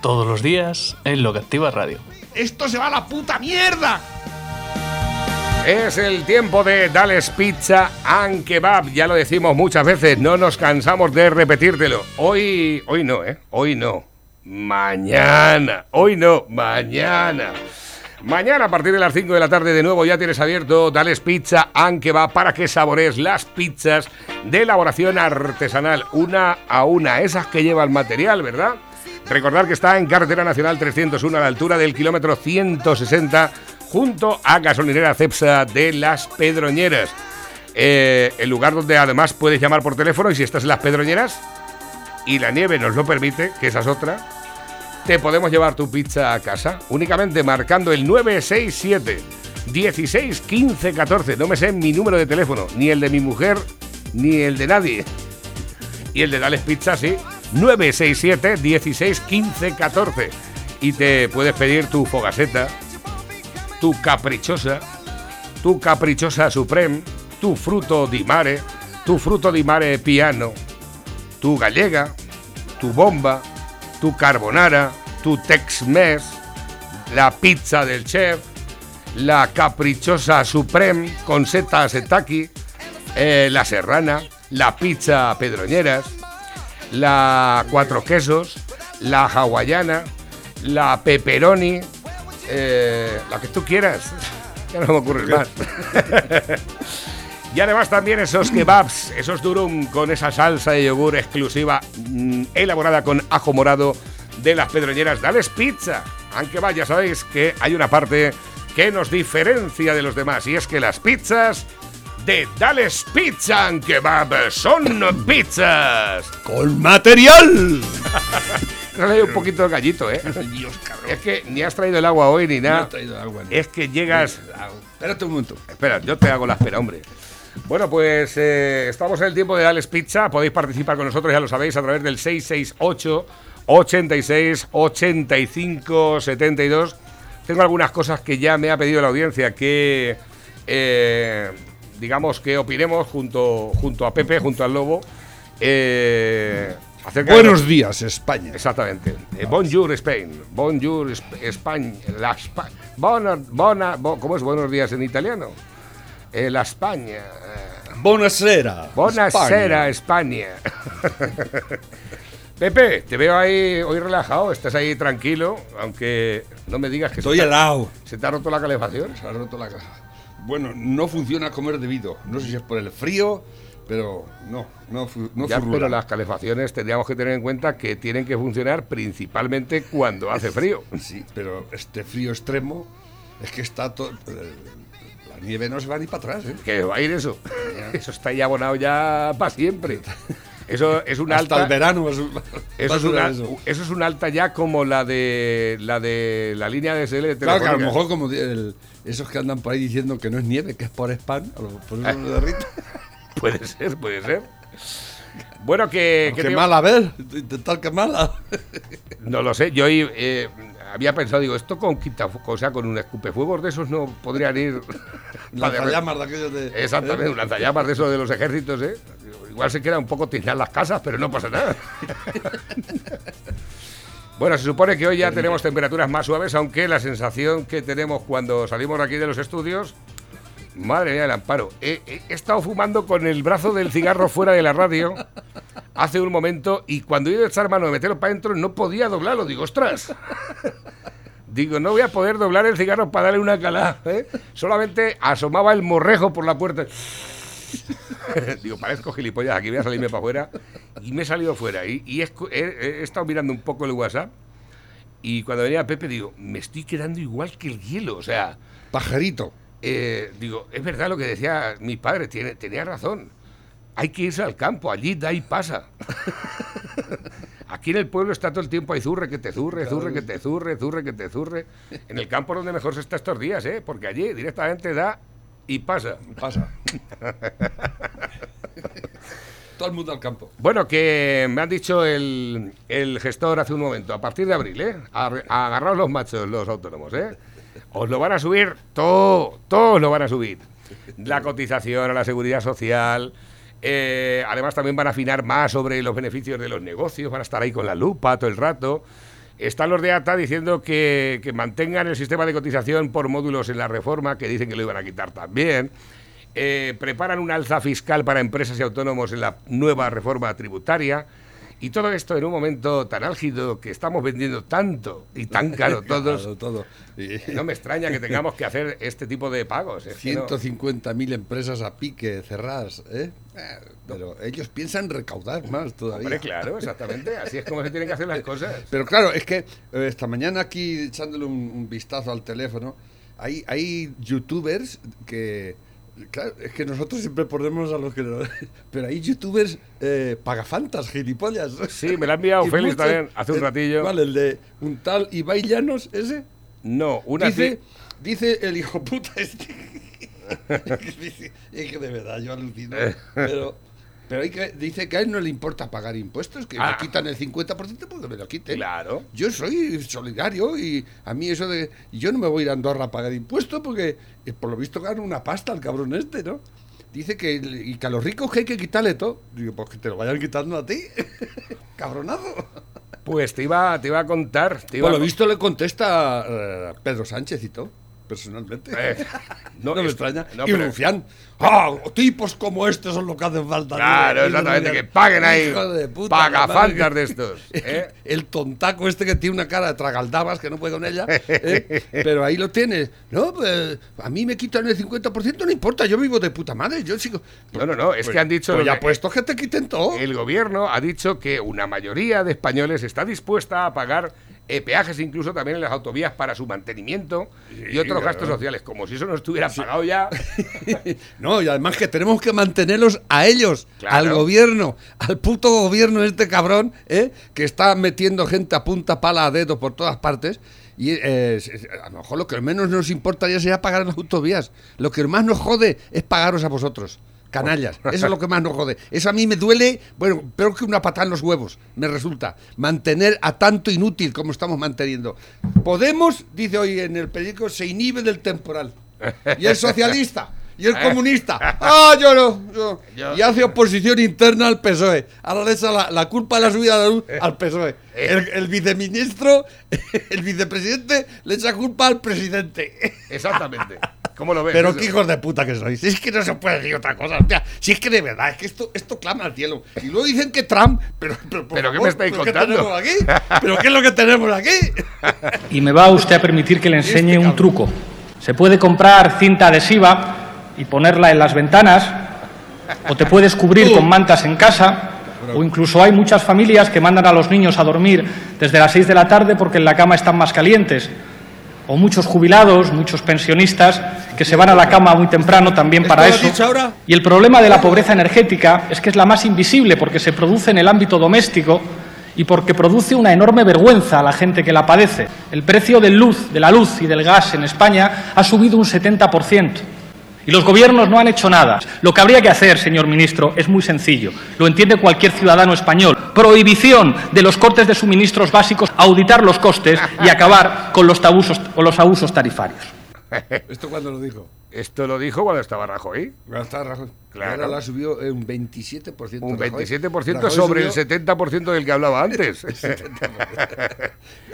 Todos los días en Lo que Activa Radio. ¡Esto se va a la puta mierda! Es el tiempo de Dales Pizza and Kebab. Ya lo decimos muchas veces, no nos cansamos de repetírtelo. Hoy, hoy no, ¿eh? Hoy no. Mañana. Hoy no, mañana. Mañana a partir de las 5 de la tarde de nuevo ya tienes abierto Dales Pizza and Kebab para que sabores las pizzas de elaboración artesanal, una a una, esas que lleva el material, ¿verdad? Recordar que está en Carretera Nacional 301 a la altura del kilómetro 160 junto a Gasolinera Cepsa de Las Pedroñeras. Eh, el lugar donde además puedes llamar por teléfono y si estás en Las Pedroñeras y la nieve nos lo permite, que esa es otra, te podemos llevar tu pizza a casa únicamente marcando el 967 16 15 14. No me sé mi número de teléfono, ni el de mi mujer, ni el de nadie. Y el de Dales Pizza, sí. 967 16 15 14. Y te puedes pedir tu fogaseta, tu caprichosa, tu caprichosa supreme, tu fruto di mare, tu fruto di mare piano, tu gallega, tu bomba, tu carbonara, tu tex-mex, la pizza del chef, la caprichosa supreme con setas setaki, eh, la serrana, la pizza pedroñeras, la cuatro quesos, la hawaiana, la pepperoni, eh, la que tú quieras. Ya no me ocurre más. y además también esos kebabs, esos durum con esa salsa de yogur exclusiva mm, elaborada con ajo morado de las pedroñeras Dales Pizza. Aunque vaya, sabéis que hay una parte que nos diferencia de los demás y es que las pizzas de Dales Pizza and Kebab son pizzas. ¡Con material! Ha leído un poquito el gallito, ¿eh? Dios, cabrón. Es que ni has traído el agua hoy ni No nada. he traído agua, no. Es que llegas. Espérate un momento. Espera, yo te hago la espera, hombre. Bueno, pues eh, estamos en el tiempo de Dales Pizza. Podéis participar con nosotros, ya lo sabéis, a través del 668 86 85 72. Tengo algunas cosas que ya me ha pedido la audiencia que, eh, digamos, que opinemos junto, junto a Pepe, junto al Lobo. eh, acerca de- Buenos días, España. Exactamente. Eh, bonjour Spain. Bonjour Sp- España. La Espa- bona- bona- bo- ¿Cómo es buenos días en italiano? Eh, la España. Buonasera. Buonasera España. Pepe, te veo ahí hoy relajado, estás ahí tranquilo, aunque no me digas que Estoy se, te, helado. se te ha roto la calefacción. Se ha roto la caja. Bueno, no funciona como es debido. No sé si es por el frío, pero no, no, no Ya, pero las calefacciones tendríamos que tener en cuenta que tienen que funcionar principalmente cuando hace frío. Sí, pero este frío extremo es que está todo. La nieve no se va ni para atrás, ¿eh? Que va a ir eso. Eso está ya abonado ya para siempre. Eso es Hasta alta. el verano su- va Eso es, una, eso. eso es una alta ya como la de la de la línea de SL de Claro que a lo mejor como el- esos que andan por ahí diciendo que no es nieve, que es por spam, por eso lo derrite. Puede ser, puede ser. Bueno, que, que Qué te- mal, a ver, intentar quemarla. no lo sé. Yo eh, había pensado, digo, esto con quita, o sea, con un escupefuegos de esos no podrían ir. Lanzallamas de aquellos de. Exactamente, un lanzallamas de esos de los ejércitos, ¿eh? Igual se queda un poco tiznadas las casas, pero no pasa nada. bueno, se supone que hoy ya tenemos temperaturas más suaves, aunque la sensación que tenemos cuando salimos de aquí de los estudios, madre mía del amparo, he, he- he estado fumando con el brazo del cigarro fuera de la radio hace un momento y cuando he ido a echar mano de meterlo para adentro no podía doblarlo, digo, ostras. Digo, no voy a poder doblar el cigarro para darle una calada. ¿eh? Solamente asomaba el morrejo por la puerta. Digo, parezco gilipollas, aquí voy a salirme para afuera. Y me he salido fuera. Y, y he, escu- he- he estado mirando un poco el WhatsApp. Y cuando venía Pepe, digo, me estoy quedando igual que el hielo. O sea, Pajarito. eh, digo, es verdad lo que decía mi padre, tiene, tenía razón. Hay que irse al campo, allí da y pasa. Aquí en el pueblo está todo el tiempo ahí zurre que te zurre, zurre que te zurre, zurre que te zurre. En el campo es donde mejor se está estos días, ¿eh? Porque allí directamente da y pasa. Pasa. Todo el mundo al campo. Bueno, que me han dicho el, el gestor hace un momento, a partir de abril, ¿eh? A- a agarraos los machos, los autónomos, ¿eh? Os lo van a subir, todo, todos lo van a subir. La cotización a la seguridad social. eh, además, también van a afinar más sobre los beneficios de los negocios, van a estar ahí con la lupa todo el rato. Están los de ATA diciendo que, que mantengan el sistema de cotización por módulos en la reforma, que dicen que lo iban a quitar también. Eh, preparan un alza fiscal para empresas y autónomos en la nueva reforma tributaria. Y todo esto en un momento tan álgido que estamos vendiendo tanto y tan caro todos. Claro, todo. Y No me extraña que tengamos que hacer este tipo de pagos. es que no- 150.000 empresas a pique cerradas, ¿eh? Pero ellos piensan recaudar más todavía. Hombre, claro, exactamente. Así es como se tienen que hacer las cosas. Pero claro, es que eh, esta mañana aquí echándole un, un vistazo al teléfono, hay, hay youtubers que... Claro, es que nosotros siempre ponemos a los que... Pero hay youtubers eh, pagafantas, gilipollas. Sí, me la ha enviado Félix también hace un eh, ratillo. Vale, el de un tal Ibai Llanos, ese. No, una Dice, dice el hijo puta este. es que de verdad yo alucino. Pero, pero hay que, dice que a él no le importa pagar impuestos, que Ah. me quitan el 50% porque me lo quiten. Claro. Yo soy solidario y a mí eso de. Yo no me voy a ir a Andorra a pagar impuestos porque eh, por lo visto gana una pasta el cabrón este, ¿no? Dice que, y que a los ricos que hay que quitarle todo. Digo, pues que te lo vayan quitando a ti. Cabronazo. Pues te iba, te iba a contar. Te iba Por lo visto le contesta eh, Pedro Sánchez y todo, personalmente. Eh, no, no, me extraña. no, y pero- Rufián. ¡Ah! Tipos como este son lo que hacen falta. Claro, exactamente, que paguen ahí Hijo de puta, la pagafantas de estos. ¿eh? El tontaco este que tiene una cara de tragaldabas que no puede con ella. ¿eh? Pero ahí lo tienes. No, pues a mí me quitan el 50%, no importa, yo vivo de puta madre. Yo sigo. No, no, no, es que han dicho Pues ya puesto que te quiten todo. El gobierno ha dicho que una mayoría de españoles está dispuesta a pagar eh, peajes incluso también en las autovías para su mantenimiento y otros claro. gastos sociales, como si eso no estuviera pagado ya. No, y además que tenemos que mantenerlos a ellos, Claro. al gobierno, al puto gobierno este cabrón, ¿eh? que está metiendo gente a punta pala a dedo por todas partes. Y eh, a lo mejor lo que menos nos importaría sería pagar las autovías. Lo que más nos jode es pagaros a vosotros. Canallas, eso es lo que más nos jode. Eso a mí me duele, bueno, peor que una patada en los huevos, me resulta. Mantener a tanto inútil como estamos manteniendo. Podemos, dice hoy en el periódico, se inhibe del temporal. Y el socialista, y el comunista. ¡Ah, yo no! yo". Yo- Y hace oposición interna al PSOE. Ahora le echa la, la culpa de la subida de la luz al PSOE. El, el viceministro, el vicepresidente, le echa culpa al presidente. Exactamente. ¿Cómo lo ves? Pero qué hijos de puta que sois. Es que no se puede decir otra cosa. hostia. Si es que de verdad, es que esto, esto clama al cielo. Y luego dicen que Trump. Pero, pero, por ¿Pero qué me estáis ¿pero qué contando? tenemos aquí? ¿Pero qué es lo que tenemos aquí? Y me va usted a permitir que le enseñe un truco. Se puede comprar cinta adhesiva y ponerla en las ventanas, o te puedes cubrir con mantas en casa, o incluso hay muchas familias que mandan a los niños a dormir desde las 6 de la tarde porque en la cama están más calientes. O muchos jubilados, muchos pensionistas que se van a la cama muy temprano también para ¿Esto lo eso. Y el problema de la pobreza energética es que es la más invisible porque se produce en el ámbito doméstico y porque produce una enorme vergüenza a la gente que la padece. El precio del luz, de la luz y del gas en España ha subido un 70%. Y los gobiernos no han hecho nada. Lo que habría que hacer, señor ministro, es muy sencillo. Lo entiende cualquier ciudadano español. Prohibición de los cortes de suministros básicos, auditar los costes y acabar con los, tabusos- con los abusos tarifarios. ¿Esto cuándo lo dijo? Esto lo dijo cuando estaba Rajoy. Ahora está Rajoy. Claro. Ahora la en un 27%. Un Rajoy. 27% Rajoy sobre el subió- 70% del que hablaba antes.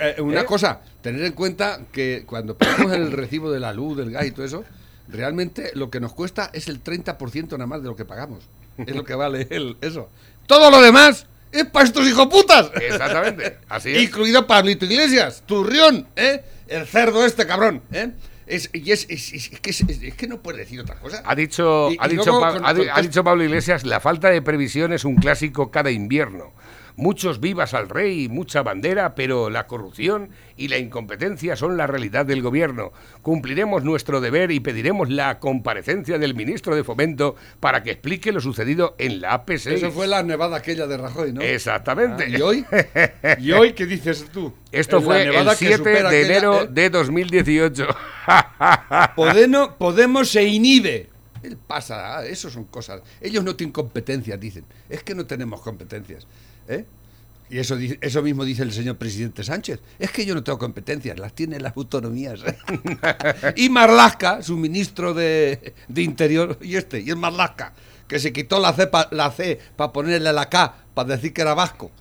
Eh, una ¿Eh? cosa, tener en cuenta que cuando pagamos el recibo de la luz, del gas y todo eso, realmente lo que nos cuesta es el 30% nada más de lo que pagamos. Es lo que vale el, eso. Todo lo demás es para estos hijoputas. Exactamente. Así es. Incluido Pablito Iglesias, Turrión, ¿eh? El cerdo este cabrón, ¿eh? Es, y es, es- es- que, es- que no puede decir otra cosa. Ha dicho, Y- ha, y dicho luego Pa- con- ha con- ha dicho Pablo Iglesias, la falta de previsión es un clásico cada invierno. Muchos vivas al rey y mucha bandera, pero la corrupción y la incompetencia son la realidad del gobierno. Cumpliremos nuestro deber y pediremos la comparecencia del ministro de Fomento para que explique lo sucedido en la AP6. Eso fue la nevada aquella de Rajoy, ¿no? Exactamente. Ah, ¿Y hoy? ¿Y hoy qué dices tú? Esto fue el nevada que 7 supera de aquella, enero de 2018. Podemos, Podemos se inhibe. Él pasa, ah, eso son cosas. Ellos no tienen competencias, dicen. Es que no tenemos competencias. ¿Eh? Y eso, eso mismo dice el señor presidente Sánchez. Es que yo no tengo competencias, las tienen las autonomías. y Marlasca, su ministro de, de Interior, y este, y es Marlasca, que se quitó la C para la C para ponerle la K para decir que era vasco.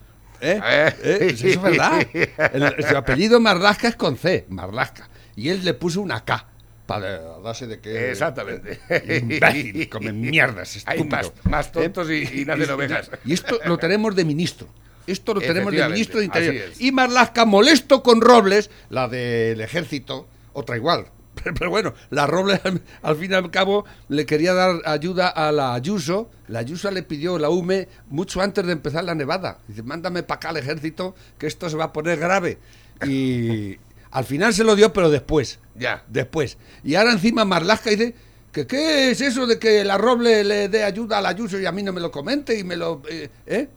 ¿Eh? ¿Eh? Eso es verdad. El- su apellido Marlasca es con C, Marlasca. Y él le puso una K para darse de que. Exactamente. Imbécil, come mierdas, Hay más, más tontos y, y nacen ovejas. Y esto lo tenemos de ministro. Esto lo tenemos de ministro de Interior. Y Marlasca molesto con Robles, la del ejército, otra igual. Pero, pero bueno, la Robles al, al fin y al cabo le quería dar ayuda a la Ayuso. La Ayuso le pidió la UME mucho antes de empezar la nevada. Dice, mándame para acá al ejército que esto se va a poner grave. Y al final se lo dio, pero después. Ya. Después. Y ahora encima Marlasca dice que qué es eso de que la Roble le dé ayuda a la Ayuso y a mí no me lo comente y me lo... eh, ¿eh?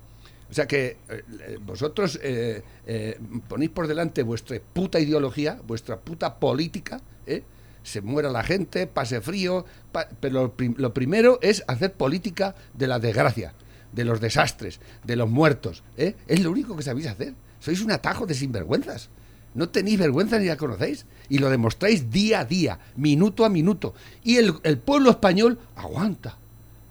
O sea que eh, eh, vosotros ponéis por delante vuestra puta ideología, vuestra puta política, ¿eh? se muera la gente, pase frío, pa- pero lo, lo primero es hacer política de la desgracia, de los desastres, de los muertos. ¿eh? Es lo único que sabéis hacer. Sois un atajo de sinvergüenzas. No tenéis vergüenza ni la conocéis. Y lo demostráis día a día, minuto a minuto. Y el, el pueblo español aguanta.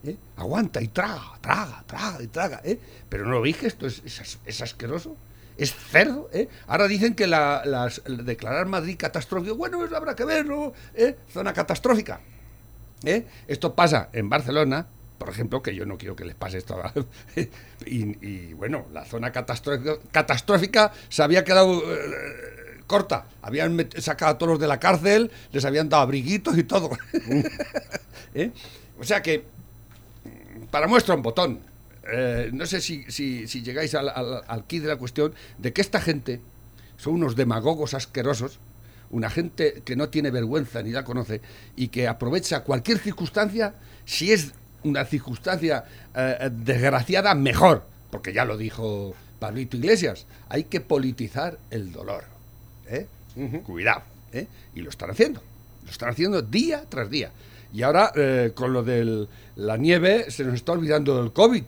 ¿eh? Aguanta y traga, traga, traga y traga. ¿eh? Pero no lo veis que esto es, es as- es asqueroso. Es cerdo. ¿eh? Ahora dicen que la, las- declarar Madrid catastrófico, bueno, eso habrá que verlo. ¿eh? Zona catastrófica. ¿eh? Esto pasa en Barcelona, por ejemplo, que yo no quiero que les pase esto. y, bueno, la zona catastrófica, se había quedado eh, corta. Habían sacado a todos los de la cárcel, les habían dado abriguitos y todo. ¿Eh? O sea que, para muestra un botón, eh, no sé si, si- llegáis al, al, de la cuestión de que esta gente son unos demagogos asquerosos, una gente que no tiene vergüenza ni la conoce y que aprovecha cualquier circunstancia, si es una circunstancia eh, desgraciada, mejor, porque ya lo dijo Pablito Iglesias, hay que politizar el dolor. ¿eh? Cuidado. ¿eh? Y lo están haciendo, lo están haciendo día tras día. Y ahora, eh, con lo de la nieve, se nos está olvidando del COVID,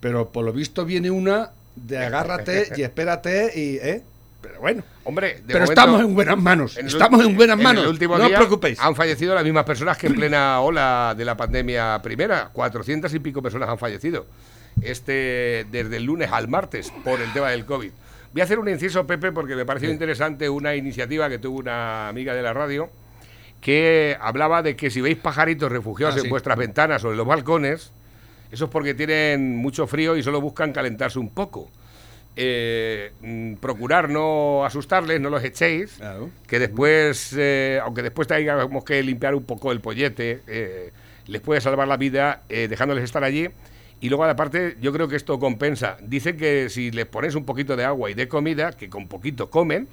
pero por lo visto viene una de agárrate y espérate y... Pero bueno. Hombre, de Pero momento, estamos en buenas manos. en el Estamos en buenas en manos. el último no os preocupéis. Han fallecido las mismas personas que en plena ola de la pandemia primera. 400 y pico personas han fallecido. Este, desde el lunes al martes, por el tema del COVID. Voy a hacer un inciso, Pepe, porque me pareció interesante una iniciativa que tuvo una amiga de la radio que hablaba de que si veis pajaritos refugiados Ah, en sí. vuestras ventanas o en los balcones, eso es porque tienen mucho frío y solo buscan calentarse un poco. Eh, mm, procurar no asustarles, no los echéis, Claro. que después, eh, aunque después tengamos que limpiar un poco el pollete, eh, les puede salvar la vida eh, dejándoles estar allí. Y luego, aparte, yo creo que esto compensa. Dice que si les pones un poquito de agua y de comida, que con poquito comen,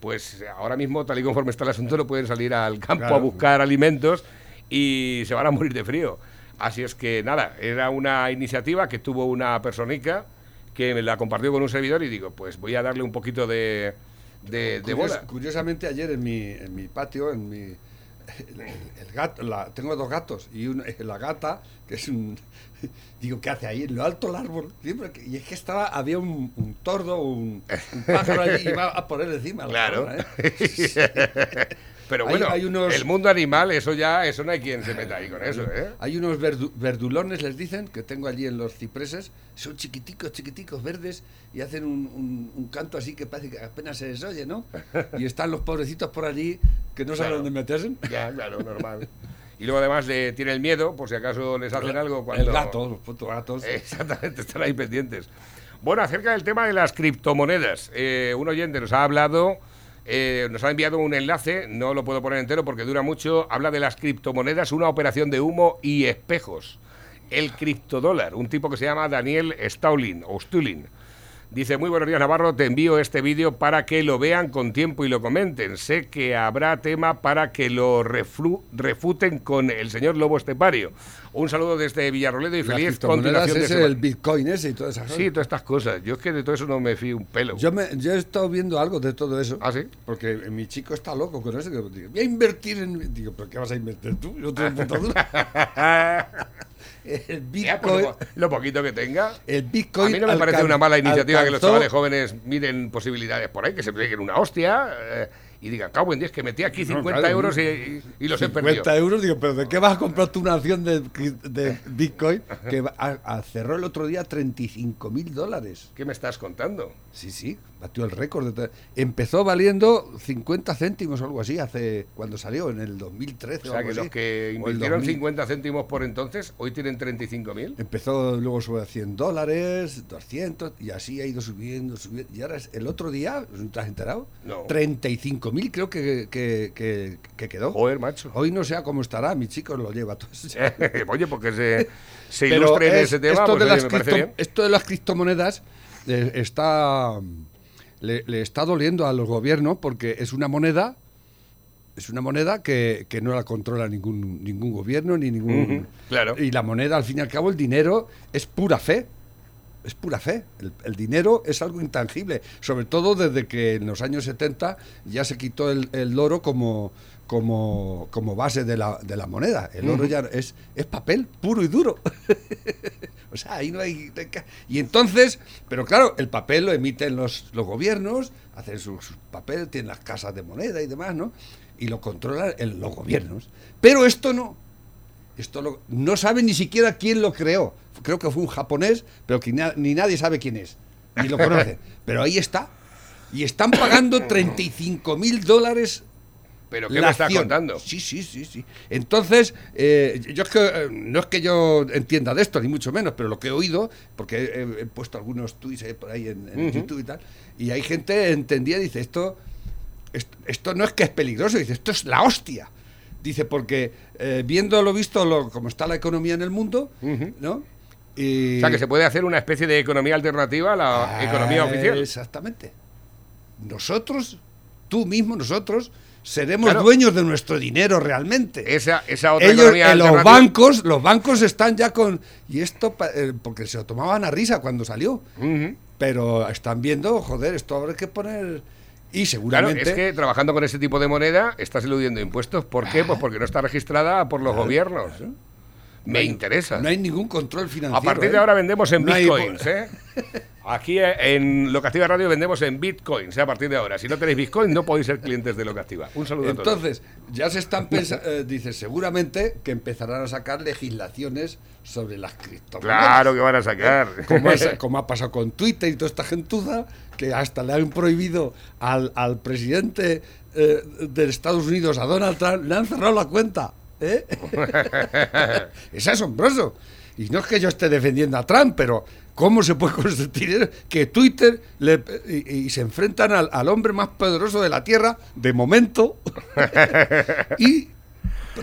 pues ahora mismo, tal y conforme está el asunto, no pueden salir al campo a Claro. buscar alimentos y se van a morir de frío. Así es que nada, era una iniciativa que tuvo una personica que me la compartió con un servidor y digo, pues voy a darle un poquito de, de, de Curios- bola. Curiosamente ayer en mi, en mi patio, en mi el, el gato, la- tengo dos gatos y una- la gata que es un digo qué hace ahí en lo alto del árbol y es que estaba había un, un tordo un, un pájaro allí y iba a poner encima la Claro. ¿eh? Pero Hay- bueno, hay unos- el mundo animal, eso ya, eso no hay quien se meta ahí con eso, ¿eh? Hay unos verdu- verdulones, les dicen, que tengo allí en los cipreses. Son chiquiticos, chiquiticos, verdes, y hacen un, un- un canto así que parece que apenas se les oye, ¿no? Y están los pobrecitos por allí que no saben Claro. dónde meterse. Ya, claro, normal. Y luego además le tiene el miedo, por si acaso les hacen algo cuando... El gato, los putos gatos. Exactamente, están ahí pendientes. Bueno, acerca del tema de las criptomonedas, eh, un oyente nos ha hablado, eh, nos ha enviado un enlace, no lo puedo poner entero porque dura mucho, habla de las criptomonedas, una operación de humo y espejos. El criptodólar, un tipo que se llama Daniel Staulin o Stulin. Dice, muy buenos días Navarro, te envío este vídeo para que lo vean con tiempo y lo comenten. Sé que habrá tema para que lo refuten con el señor Lobo Estepario. Un saludo desde Villarroledo y feliz continuación de es semana. el Bitcoin ese y todas esas Sí, todas estas cosas. Yo es que de todo eso no me fío un pelo. Yo, me, yo he estado viendo algo de todo eso. ¿Ah, sí? Porque mi chico está loco con eso. Digo, voy a invertir en. Digo, ¿pero qué vas a invertir tú? Yo tengo puta El Ya, pues, Bitcoin. lo, poquito que tenga. El A Bitcoin. mí no me parece una mala iniciativa que los alcanzó- chavales jóvenes miren posibilidades por ahí, que se peguen una hostia eh, y digan, cago en 10, que metí aquí 50 claro, euros y, y- y los he 50 perdido. euros, digo, pero ¿de qué vas a comprar tú una acción de, de Bitcoin que a- a- cerró el otro día 35 mil dólares? ¿Qué me estás contando? Sí, sí, batió el récord. de- Empezó valiendo 50 céntimos o algo así hace cuando salió, en el 2013 O o sea, algo que así. los que O invirtieron 2000. 50 céntimos por entonces, hoy tienen 35.000. Empezó luego sobre 100 dólares, 200, y así ha ido subiendo, subiendo. Y ahora es el otro día, ¿no te has enterado? No. 35 mil creo que, que, que- que quedó. Joder, macho. Hoy no sé cómo estará, mi chico lo lleva todo. eso. Oye, porque se, se ilustre en es- ese tema, esto, pues, de oye, las cripto- esto de las criptomonedas eh, está le, le está doliendo a los gobiernos porque es una moneda es una moneda que, que no la controla ningún ningún gobierno ni ningún claro. y la moneda al fin y al cabo el dinero es pura fe es pura fe. El, el dinero es algo intangible, sobre todo desde que en los años 70 ya se quitó el, el oro como, como, como base de la, de la moneda. El oro ya es, es papel puro y duro. o sea, ahí no hay... Y entonces, pero claro, el papel lo emiten los, los gobiernos, hacen su, su papel, tienen las casas de moneda y demás, ¿no? Y lo controlan el- los gobiernos. Pero esto no. Esto lo- no sabe ni siquiera quién lo creó. Creo que fue un japonés, pero que na- ni nadie sabe quién es. Ni lo conoce. pero ahí está. Y están pagando 35 mil dólares. ¿Pero qué la me estás acción. contando? Sí, sí, sí, sí. Entonces, eh, yo es que eh, no es que yo entienda de esto, ni mucho menos, pero lo que he oído, porque he, puesto algunos tweets por ahí en. YouTube y tal, y hay gente entendía, dice, esto, esto, esto no es que es peligroso, dice, esto es la hostia. Dice, porque eh, viendo lo visto, lo, como está la economía en el mundo. ¿no? Y- O sea, que se puede hacer una especie de economía alternativa a la economía Ah, oficial. Exactamente. Nosotros, tú mismo, nosotros, seremos Claro. dueños de nuestro dinero realmente. Esa, esa otra Ellos, economía en los alternativa- bancos, los bancos están ya con y esto eh, porque se lo tomaban a risa cuando salió, pero están viendo, joder, esto habrá que poner y Claro, seguramente es que trabajando con ese tipo de moneda estás eludiendo impuestos. ¿Por qué? Pues porque no está registrada por los gobiernos. Me interesa. no hay ningún control financiero. A partir de ¿eh? ahora vendemos en No hay- bitcoins, ¿eh? Aquí eh, en Locativa Radio vendemos en bitcoins, ¿eh? A partir de ahora. Si no tenéis bitcoin, no podéis ser clientes de Locativa. Un saludo a todos. Entonces, ya se están pensando, dice, seguramente que empezarán a sacar legislaciones sobre las criptomonedas. Claro que van a sacar. como, es- como ha pasado con Twitter y toda esta gentuza, que hasta le han prohibido al, al presidente eh, de Estados Unidos, a Donald Trump, le han cerrado la cuenta. ¿Eh? es asombroso. Y no es que yo esté defendiendo a Trump, pero ¿cómo se puede consentir que Twitter le- y, se enfrentan al, hombre más poderoso de la Tierra, de momento,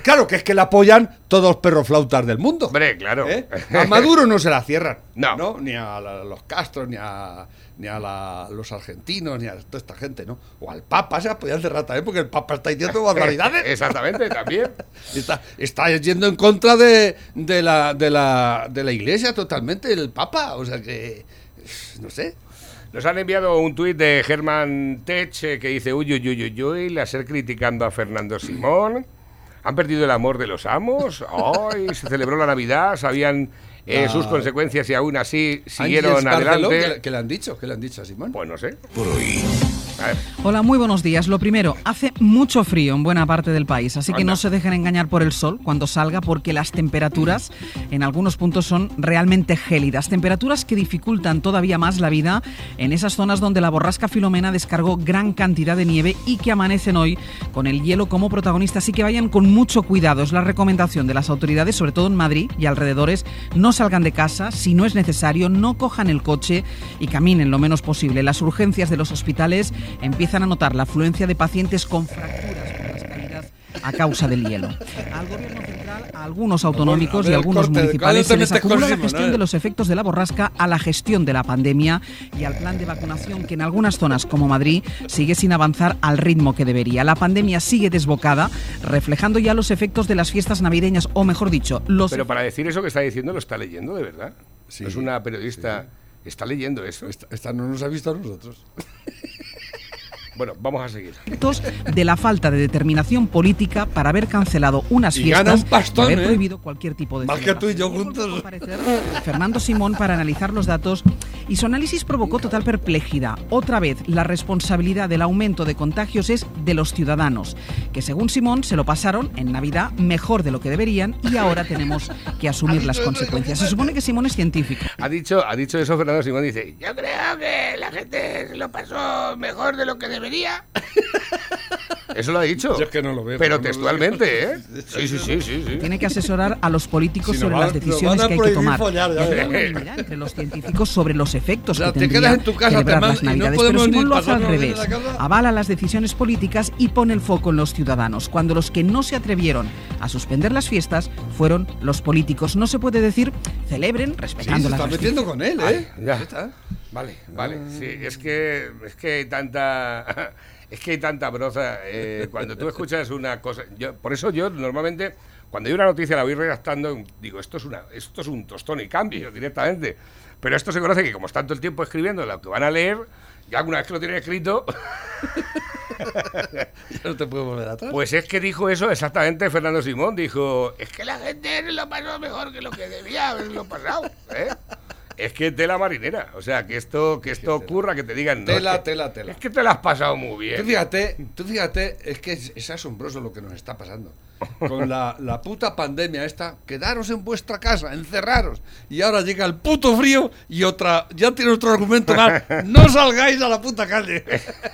claro que es que le apoyan todos los perros flautas del mundo. Hombre, claro. ¿Eh? A Maduro no se la cierran. No. Ni a la- los Castros, ni a, ni a la- los argentinos, ni a toda esta gente, ¿no? O al Papa se la podían cerrar también porque el Papa está diciendo barbaridades. Exactamente, también. Está, está yendo en contra de, de, la, de, la, de la iglesia totalmente, el Papa. O sea que, no sé. Nos han enviado un tuit de Germán Tech eh, que dice, uy, uy, uy, uy, uy, la ser criticando a Fernando Simón. ¿Han perdido el amor de los amos? Ay, se celebró la Navidad, sabían eh, Ah. sus consecuencias y aún así siguieron adelante. ¿qué, qué le han dicho? ¿Qué le han dicho a Simón? Pues no sé. por hoy. Hola, muy buenos días. Lo primero, hace mucho frío en buena parte del país, así que no se dejen engañar por el sol cuando salga porque las temperaturas en algunos puntos son realmente gélidas. Temperaturas que dificultan todavía más la vida en esas zonas donde la borrasca Filomena descargó gran cantidad de nieve y que amanecen hoy con el hielo como protagonista. Así que vayan con mucho cuidado. Es la recomendación de las autoridades, sobre todo en Madrid y alrededores. No salgan de casa si no es necesario, no cojan el coche y caminen lo menos posible. Las urgencias de los hospitales empiezan a notar la afluencia de pacientes con fracturas por las caídas a causa del hielo. Al gobierno central a algunos autonómicos a y el algunos corte, municipales ¿cuándo te se les acumula la gestión de los efectos de la borrasca a la gestión de la pandemia y al plan de vacunación que en algunas zonas como Madrid sigue sin avanzar al ritmo que debería. La pandemia sigue desbocada, reflejando ya los efectos de las fiestas navideñas, o mejor dicho, los Pero para decir eso que está diciendo, lo está leyendo de verdad. Sí. No es una periodista. Está leyendo eso. Esta, esta no nos ha visto a nosotros. Bueno, vamos a seguir. de la falta de determinación política para haber cancelado unas Y fiestas pastón, y haber ¿eh? prohibido cualquier tipo de Más que tú y yo juntos. Fernando Simón para analizar los datos y su análisis provocó total perplejidad. Otra vez, la responsabilidad del aumento de contagios es de los ciudadanos, que según Simón se lo pasaron en Navidad mejor de lo que deberían y ahora tenemos que asumir las consecuencias. Se supone que Simón es científico. Ha dicho, ha dicho eso Fernando Simón. Dice: Yo creo que la gente se lo pasó mejor de lo que debería debería. Eso lo ha dicho. Yo es que no lo veo, Pero no textualmente, ¿eh? Sí, sí, sí, sí. sí. Tiene que asesorar a los políticos Si sobre van- las decisiones que hay que tomar. follar, ya entre los científicos sobre los efectos O sea, que te tendría quedas en tu casa, celebrar las y no Navidades. podemos Pero Simón lo hace al revés. la. Avala las decisiones políticas y pone el foco en los ciudadanos. Cuando los que no se atrevieron a suspender las fiestas fueron los políticos. No se puede decir celebren Sí, respetando se las está restricciones. metiendo con él, Ay, ¿eh? ya. Está. Vale, vale. Sí, es que, es que hay tanta. Es que hay tanta broza. eh, cuando tú escuchas una cosa. Yo, por eso yo normalmente, cuando hay una noticia la voy redactando, digo, esto es una, esto es un tostón y cambio directamente. Pero esto se conoce que como están todo el tiempo escribiendo lo que van a leer, ya alguna vez que lo tienen escrito, no te puedo volver atrás. pues es que dijo eso exactamente Fernando Simón. Dijo, es que la gente lo pasó mejor que lo que debía haberlo pasado. ¿eh? Es que tela marinera. O sea, que esto, que esto ocurra, que te digan, no, Tela, es que- tela, tela. Es que te la has pasado muy Tú bien. fíjate, tú fíjate, es que es, es asombroso lo que nos está pasando. Con la, la puta pandemia esta, quedaros en vuestra casa, encerraros. Y ahora llega el puto frío y otra, ya tiene otro argumento más. No salgáis a la puta calle.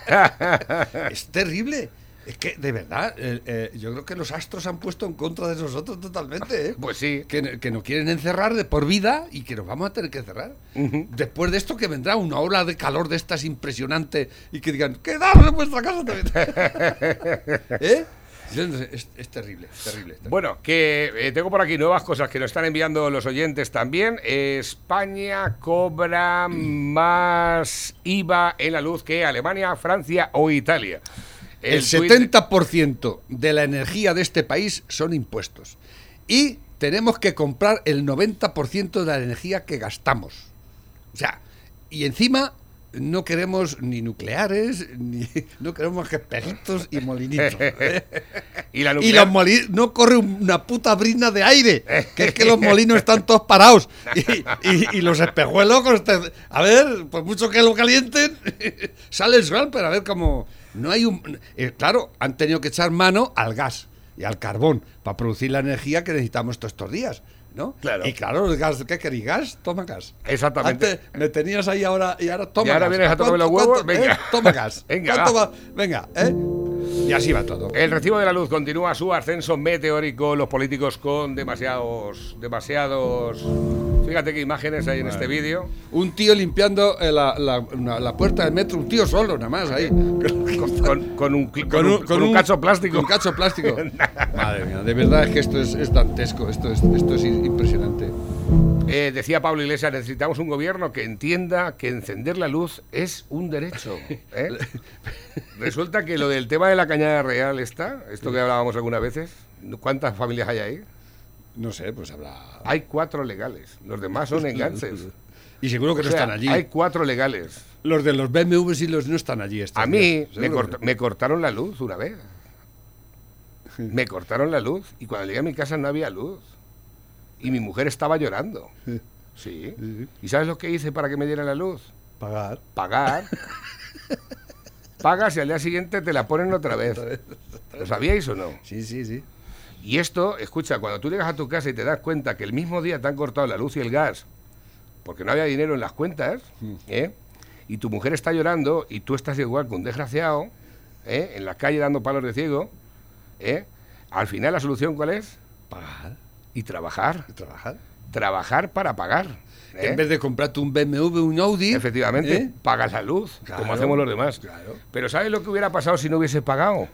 es terrible. Es que, de verdad, eh, eh, yo creo que los astros han puesto en contra de nosotros totalmente. ¿eh? Pues sí. Que, que nos quieren encerrar de por vida y que nos vamos a tener que encerrar. Después de esto que vendrá una ola de calor de estas impresionante y que digan, quedaros en vuestra casa también. ¿Eh? Es, es terrible, es terrible. terrible. Bueno, que eh, tengo por aquí nuevas cosas que nos están enviando los oyentes también. España cobra más IVA en la luz que Alemania, Francia o Italia. El tuit- 70% de la energía de este país son impuestos. Y tenemos que comprar el 90% de la energía que gastamos. O sea, y encima no queremos ni nucleares, ni no queremos que espejitos y molinitos. ¿eh? y la Y los molinos, no corre una puta brina de aire, que es que los molinos están todos parados. Y, y- y los espejuelos, este- a ver, por mucho que lo calienten, sale el sol, pero a ver cómo. No hay un. eh, claro, han tenido que echar mano al gas y al carbón para producir la energía que necesitamos todos estos días. ¿no? Claro. Y claro, el gas, ¿qué queréis? ¿Gas? Toma gas. Exactamente. Antes me tenías ahí ahora y ahora toma Y ahora gas. vienes a tocarme los ¿Cuánto- huevos? Venga. eh? Toma gas. Venga, ¿Cuánto va. va? Venga, ¿eh? Y así va todo. El recibo de la luz continúa su ascenso meteórico. Los políticos con demasiados. demasiados. Fíjate qué imágenes hay en este vídeo. Un tío limpiando eh, la, la- una- la puerta del metro, un tío solo, nada más ahí. Con, con un, con un- con un cacho plástico. Con un cacho plástico. Madre mía, de verdad es que esto es, es dantesco, esto es, esto es impresionante. Eh, decía Pablo Iglesias, necesitamos un gobierno que entienda que encender la luz es un derecho. ¿eh? Resulta que lo del tema de la cañada real está, esto que hablábamos algunas veces, ¿cuántas familias hay ahí? No sé, pues habrá. Hay cuatro legales, los demás son enganches. Y seguro que O no sea, están allí. Hay cuatro legales. Los de los BMWs y los no están allí. A mí me, cort- me cortaron la luz una vez. Me cortaron la luz y cuando llegué a mi casa no había luz. Y mi mujer estaba llorando. Sí. ¿Y sabes lo que hice para que me dieran la luz? Pagar. Pagar. Pagas y al día siguiente te la ponen otra vez. ¿Lo sabíais o no? Sí, sí, sí. Y esto, escucha, cuando tú llegas a tu casa y te das cuenta que el mismo día te han cortado la luz y el gas, porque no había dinero en las cuentas, ¿eh? y tu mujer está llorando y tú estás igual que un desgraciado, ¿eh? en la calle dando palos de ciego, ¿eh? al final la solución cuál es? Pagar. Y trabajar. Trabajar. Trabajar para pagar. ¿eh? En vez de comprarte un BMW, un Audi. Efectivamente, ¿eh? pagas la luz, Claro, como hacemos los demás. claro. Pero ¿sabes lo que hubiera pasado si no hubiese pagado?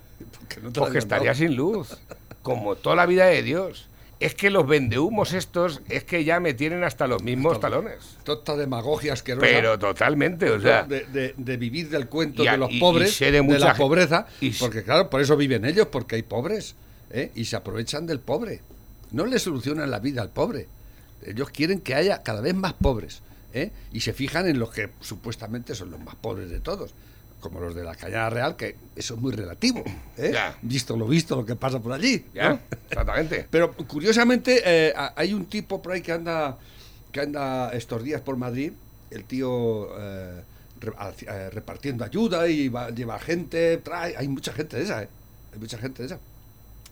Que no te Pues estaría sin luz, como toda la vida de Dios. es que los vendehumos estos es que ya me tienen hasta los mismos talones. Toda demagogia asquerosa. Pero totalmente, o sea. de, de- de vivir del cuento a- de los y- pobres, de la pobreza, y porque claro, por eso viven ellos, porque hay pobres, ¿eh? y se aprovechan del pobre. No le solucionan la vida al pobre. Ellos quieren que haya cada vez más pobres, ¿eh? y se fijan en los que supuestamente son los más pobres de todos, como los de la Cañada Real, que eso es muy relativo, ¿eh? Ya. visto lo visto, lo que pasa por allí. ¿Ya? ¿no? Exactamente. Pero curiosamente eh, hay un tipo por ahí que anda que anda estos días por Madrid, el tío eh, eh, repartiendo ayuda y va- lleva gente, trae, hay mucha gente de esa, ¿eh? hay mucha gente de esa,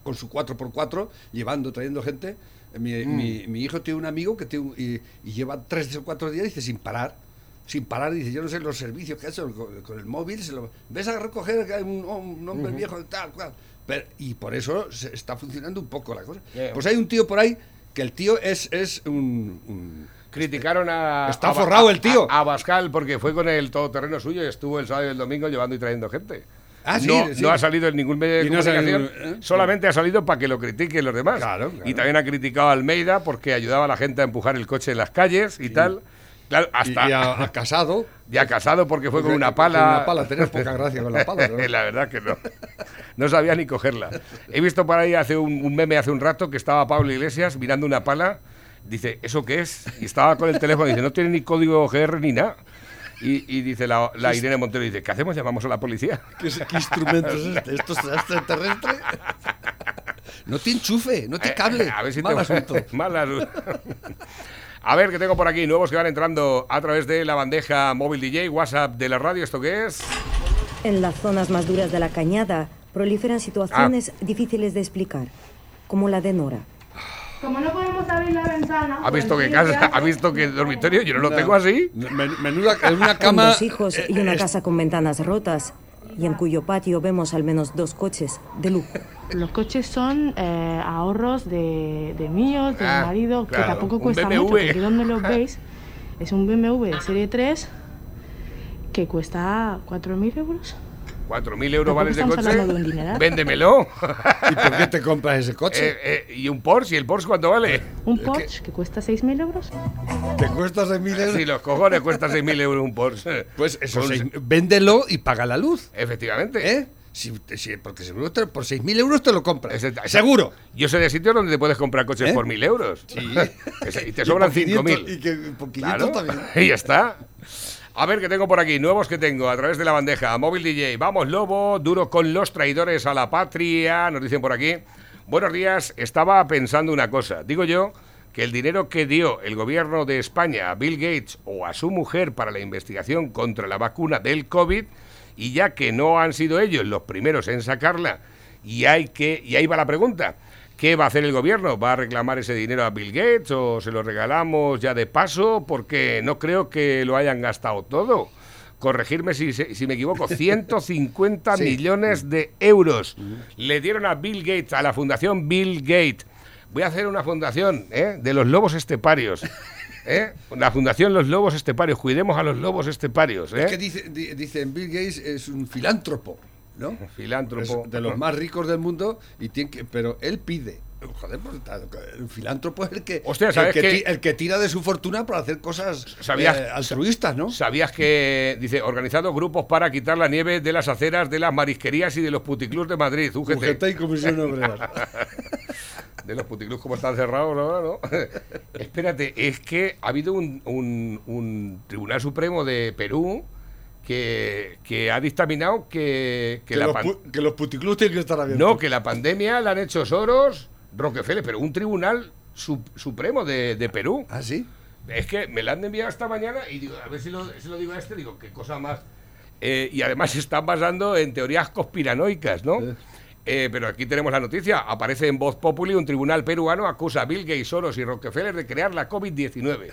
con su 4x4, llevando, trayendo gente. Mi, Mm. mi- mi hijo tiene un amigo que tiene un- y, y lleva tres o cuatro días, dice, sin parar. Sin parar, dice, yo no sé los servicios que ha hecho con, con el móvil, se lo, ves a recoger que hay un, un hombre viejo, tal, cual. Pero- y por eso se está funcionando un poco la cosa. Yeah. Pues hay un tío por ahí que el tío es, es un, un- Criticaron a. Está a- forrado el tío. A, a Bascal porque fue con el todoterreno suyo y estuvo el sábado y el domingo llevando y trayendo gente. Ah, sí, no, sí. no ha salido en ningún medio de Y no ha salido comunicación, ¿eh? solamente ha salido para que lo critiquen los demás. Claro, claro. Y también ha criticado a Almeida porque ayudaba a la gente a empujar el coche en las calles y tal. Claro, y, hasta. y a, a casado. Ya casado porque fue con una con pala. una pala, tenés poca gracia con la pala, ¿no? la verdad que no. No sabía ni cogerla. He visto por ahí hace un, un meme hace un rato que estaba Pablo Iglesias mirando una pala. Dice, ¿eso qué es? Y estaba con el teléfono. Dice, no tiene ni código GR ni nada. Y, y dice la, la Irene Montero, dice, ¿qué hacemos? ¿Llamamos a la policía? ¿Qué, qué instrumento es este? ¿Esto es extraterrestre? No te enchufe, no te cable. Eh, a ver si Mal te... asunto. Mal asunto. A ver, que tengo por aquí nuevos que van entrando a través de la bandeja móvil DJ, WhatsApp de la radio. ¿Esto qué es? En las zonas más duras de la cañada proliferan situaciones difíciles de explicar, como la de Nora. Como no podemos abrir la ventana. ¿Ha visto pues que sí, ¿qué casa? ¿Ha visto que dormitorio? Yo no lo tengo así. Men- Menuda, en una Con cama. dos hijos y una casa con ventanas rotas, y en cuyo patio vemos al menos dos coches de lujo. Los coches son eh, ahorros de, de míos, de Ah, mi marido, claro, que tampoco cuesta BMW. mucho, porque donde los veis es un BMW de serie 3 que cuesta 4.000 euros. 4.000 euros de estamos coche. de. Véndemelo. ¿Y por qué te compras ese coche? Eh, eh, ¿Y un Porsche? ¿Y el Porsche cuánto vale? Un Porsche que cuesta 6.000 euros. ¿Te cuesta 6.000 euros? Si los cojones cuesta 6.000 euros un Porsche. Pues eso, seis- véndelo y paga la luz. Efectivamente. ¿Eh? Si, si- porque seguro te- por 6.000 euros te lo compras. Ese- ese- Seguro. Yo sé de sitios donde te puedes comprar coches ¿Eh? por 1.000 euros. Sí. Ese- Y te sobran por 500, 5.000. Y que por 500 Claro, también. y ya está. A ver qué tengo por aquí, nuevos que tengo a través de la bandeja. Móvil DJ, vamos Lobo, duro con los traidores a la patria, nos dicen por aquí. Buenos días, estaba pensando una cosa. Digo yo que el dinero que dio el gobierno de España a Bill Gates o a su mujer para la investigación contra la vacuna del COVID, y ya que no han sido ellos los primeros en sacarla, y hay que, y ahí va la pregunta. ¿Qué va a hacer el gobierno? ¿Va a reclamar ese dinero a Bill Gates o se lo regalamos ya de paso? Porque no creo que lo hayan gastado todo. Corregirme si, si me equivoco, 150 Sí. millones de euros le dieron a Bill Gates, a la fundación Bill Gates. Voy a hacer una fundación ¿eh? de los lobos esteparios. ¿eh? La fundación Los Lobos Esteparios. Cuidemos a los lobos esteparios. ¿eh? Es que dice, di- dicen Bill Gates es un filántropo, ¿no? Filántropo. Es de los más ricos del mundo, y tiene que, pero él pide. Joder, pues, el filántropo es el que, Hostia, el, ¿sabes que el tira de su fortuna para hacer cosas ¿Sabías- eh, altruistas, ¿no? ¿Sabías que, dice, organizado grupos para quitar la nieve de las aceras de las marisquerías y de los puticlubs de Madrid? UGT. UGT y Comisión Obrera. De los puticlubs como están cerrados ahora, ¿no? Espérate, es que ha habido un, un- un Tribunal Supremo de Perú que, que ha dictaminado que, que que, la los, pan- que los puticlubs tienen que estar abiertos. no, que la pandemia la han hecho Soros, Rockefeller, pero un tribunal su- supremo de, de Perú. ¿Ah, sí? Es que me la han enviado esta mañana y digo, a ver si lo, si lo digo a este, digo, qué cosa más. Eh, y además se están basando en teorías conspiranoicas, ¿no? Sí. Eh, pero aquí tenemos la noticia. Aparece en Voz Populi, un tribunal peruano acusa a Bill Gates, Soros y Rockefeller de crear la COVID-19.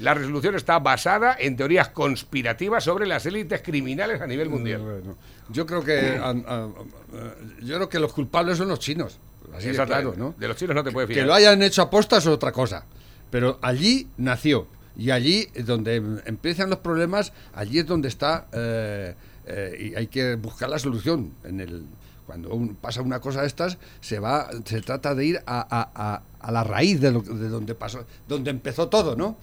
La resolución está basada en teorías conspirativas sobre las élites criminales a nivel mundial. Bueno, yo creo que an- yo creo que los culpables son los chinos. Así de Exactamente. claro, ¿no? De los chinos no te puedes fiar. Que lo hayan hecho aposta es otra cosa. Pero allí nació. Y allí es donde em- empiezan los problemas, allí es donde está. eh, eh, y hay que buscar la solución. En el, cuando un- pasa una cosa de estas, se va, se trata de ir a, a- a- a la raíz de, lo, de donde pasó, donde empezó todo, ¿no?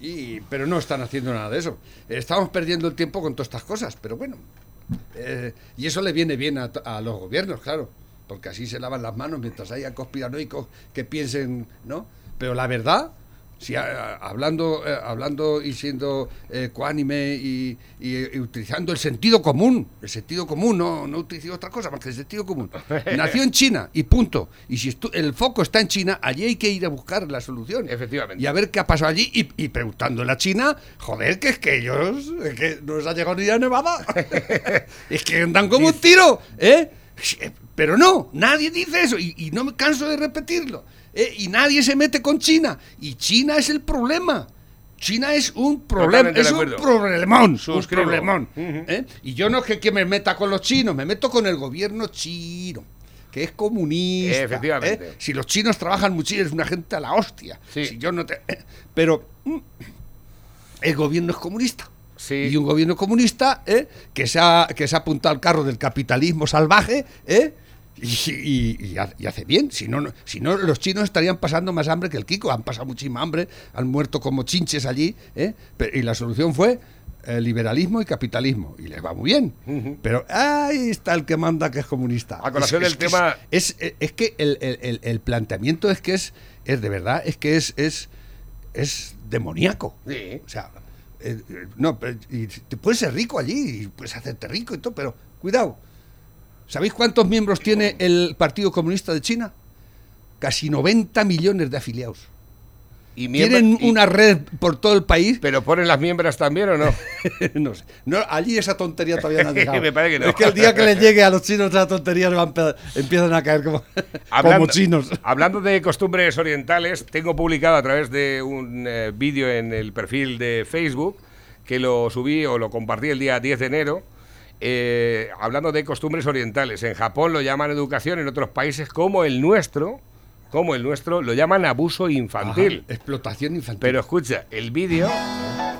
y, pero no están haciendo nada de eso. Estamos perdiendo el tiempo con todas estas cosas, pero bueno. eh, y eso le viene bien a los gobiernos, claro, porque así se lavan las manos mientras haya conspiranoicos que piensen, ¿no? Pero la verdad, si a- hablando, eh, hablando y siendo eh, y, y- y utilizando el sentido común, el sentido común, no, no utilizo otra cosa más que el sentido común. Nació en China y punto. Y si el foco está en China, allí hay que ir a buscar la solución. Efectivamente. Y a ver qué ha pasado allí y, y preguntándole a China, joder, que es que ellos, es que no les ha llegado ni a Nevada. es que andan como un tiro, ¿eh? Pero no, nadie dice eso y, y no me canso de repetirlo. ¿Eh? Y nadie se mete con China. Y China es el problema. China es un problema, es un problemón, un problemón. ¿eh? Y yo no es que, que me meta con los chinos, me meto con el gobierno chino, que es comunista. Efectivamente. ¿eh? Si los chinos trabajan muchísimo, es una gente a la hostia. Sí. Si yo no te... Pero mm, el gobierno es comunista. Sí. Y un gobierno comunista ¿eh? que, se ha, que se ha apuntado al carro del capitalismo salvaje ¿eh? Y, y- y ha- y hace bien. Si no, si no, los chinos estarían pasando más hambre que el Kiko. Han pasado muchísima hambre, han muerto como chinches allí. ¿eh? Y la solución fue eh, liberalismo y capitalismo. Y les va muy bien. Pero ahí está el que manda que es comunista. A colación Es- del tema- Es, es- es que el, el- el- el planteamiento es que es, es de verdad, es que es, es, es demoníaco. Sí. O sea, eh, eh, no, pero- y te puedes ser rico allí y puedes hacerte rico y todo, pero cuidado. ¿Sabéis cuántos miembros tiene el Partido Comunista de China? Casi 90 millones de afiliados. Y Tienen y- una red por todo el país. ¿Pero ponen las miembros también o no? no sé. No, allí esa tontería todavía no ha llegado. Me parece que no. Es que el día que les llegue a los chinos esa tontería van empiezan a caer como, como chinos. hablando de costumbres orientales, tengo publicado a través de un eh, vídeo en el perfil de Facebook, que lo subí o lo compartí el día 10 de enero, eh, hablando de costumbres orientales. En Japón lo llaman educación, en otros países como el nuestro, como el nuestro, lo llaman abuso infantil. Ajá, explotación infantil. Pero escucha, el vídeo,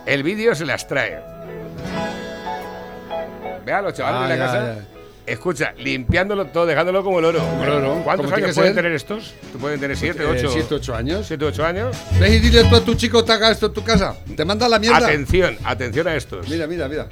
el vídeo se las trae. Vea los chavales Ah, de la ya, casa. ya. Escucha, limpiándolo todo, dejándolo como el oro. oro, ¿Cuántos como tiene años pueden ser. tener estos? ¿Tú pueden tener 7, Eh, 8? siete, ocho años. 7, 8 años. Ves y dile tú a tu chico te haga esto en tu casa. Te manda la mierda. Atención, atención a estos. Mira, mira, mira.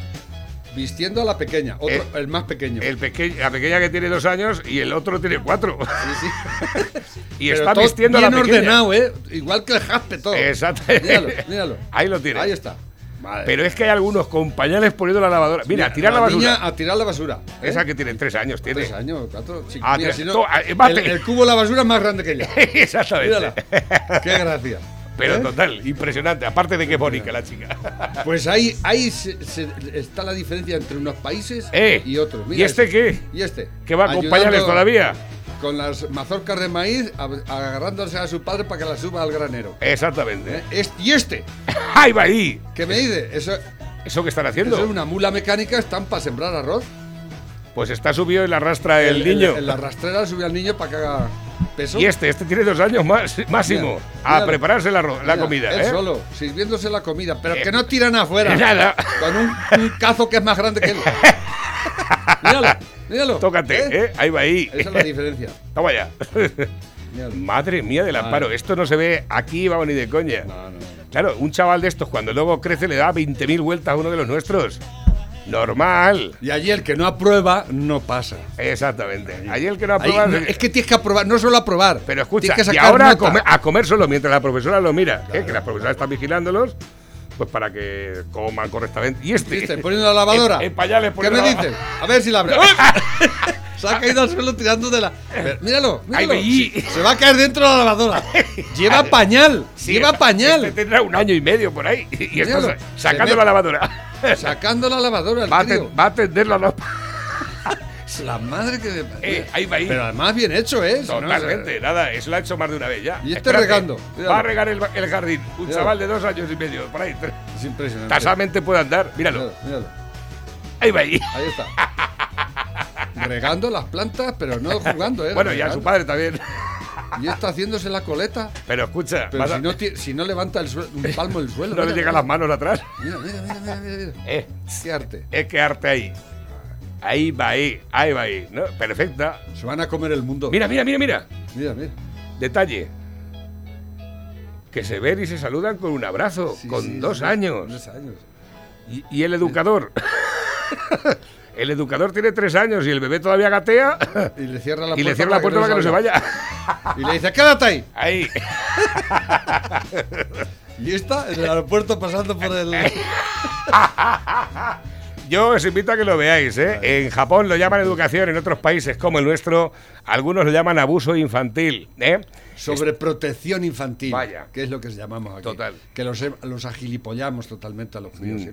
Vistiendo a la pequeña, otro, Eh, el más pequeño. El peque- la pequeña que tiene dos años y el otro tiene cuatro. y Pero está todo vistiendo a la pequeña. ordenado, ¿eh? Igual que el jaspe todo. Exacto. Míralo, míralo. Ahí lo tiene. Ahí está. Vale. Pero es que hay algunos con pañales poniendo la lavadora. Mira, a tirar la, basura. niña a tirar la basura. ¿eh? Esa que tiene tres años, tiene. Tres años, cuatro. sí, Ah, mira, si no, ah, el, el cubo de la basura es más grande que ella. Exactamente. Mírala. Qué gracia. Pero ¿Eh? total, impresionante. Aparte de que bonita la chica. Pues ahí, ahí se- se- está la diferencia entre unos países Eh, y otros. ¿y este qué? Y este. ¿Que va Ayudando pañales todavía? Con las mazorcas de maíz, agarrándose a su padre para que las suba al granero. Exactamente. ¿Eh? Este- y este, ¡Ahí va ahí! ¿qué me dice? Eso, ¿Eso que están eso haciendo? es una mula mecánica, están para sembrar arroz. Pues está subido y la arrastra el, niño. En, la rastrera sube al niño para que haga peso. Y este, este tiene dos años más, máximo. Mira, a prepararse la, la Mira, comida. Él ¿eh? solo, sirviéndose la comida, pero Eh, que no tiran afuera. nada. Con un, un cazo que es más grande que él. míralo, míralo. Tócate, ¿eh? Ahí va ahí. Esa es la diferencia. Toma ya. Míralo. Madre mía del amparo. Esto no se ve aquí, vamos, ni de coña. No, no, no. Claro, un chaval de estos, cuando luego crece, le da 20.000 vueltas a uno de los nuestros. Normal. Y allí el que no aprueba, no pasa. Exactamente. Allí el que no Ahí, aprueba. no, es que tienes que aprobar, no solo aprobar. Pero escucha, tienes que y ahora a comer, a comer solo mientras la profesora lo mira. ¿eh? Que la profesora está vigilándolos, pues para que coman correctamente. Y este. ¿Viste? Poniendo la lavadora. En, en pañales ¿Qué me la- dices? A ver si la abre. Se ha caído al suelo tirando de la. Pero míralo, Ay, míralo. Se va a caer dentro de la lavadora. Lleva pañal. Sí, lleva pañal. Este tendrá un año y medio por ahí. Y está sacando la lavadora. Sacando la lavadora el Va a, ten- va a tenderlo a los. La madre que. me- Eh, ahí va ahí. Pero además bien hecho, ¿eh? No, Totalmente, nada, eso lo ha hecho más de una vez ya. Y Espérate, regando, Va a regar el, el jardín. Un Míralo. chaval de dos años y medio, por ahí. Es impresionante. Tasamente puede andar. Míralo. Ahí va ahí. Ahí está. Regando las plantas, pero no jugando, ¿eh? Bueno, y a Regando. su padre también. Y está haciéndose la coleta. Pero escucha, Pero vas a- si no, ti- si no levanta el suelo- un palmo del suelo. no le llegan las manos atrás. Mira, mira, mira, mira, mira. Eh, Qué arte. es que arte ahí. Ahí va ahí, ahí va ahí. ¿no? Perfecta. Se van a comer el mundo. Mira, mira, mira, mira. mira, mira. Detalle. Que se ven y se saludan con un abrazo, Sí, con sí, dos sí, años. Dos años. Y, y el educador. el educador tiene tres años y el bebé todavía gatea. Y le cierra la y puerta. le cierra la puerta para que no se vaya. Y le dice, quédate ahí. Ahí. Y está en el aeropuerto pasando por el. Yo os invito a que lo veáis. ¿eh? En Japón lo llaman educación, en otros países como el nuestro, algunos lo llaman abuso infantil. ¿eh? Sobre protección infantil. Vaya. Que es lo que llamamos aquí. Total. Que los, los agilipollamos totalmente a los críos. Mm. sí,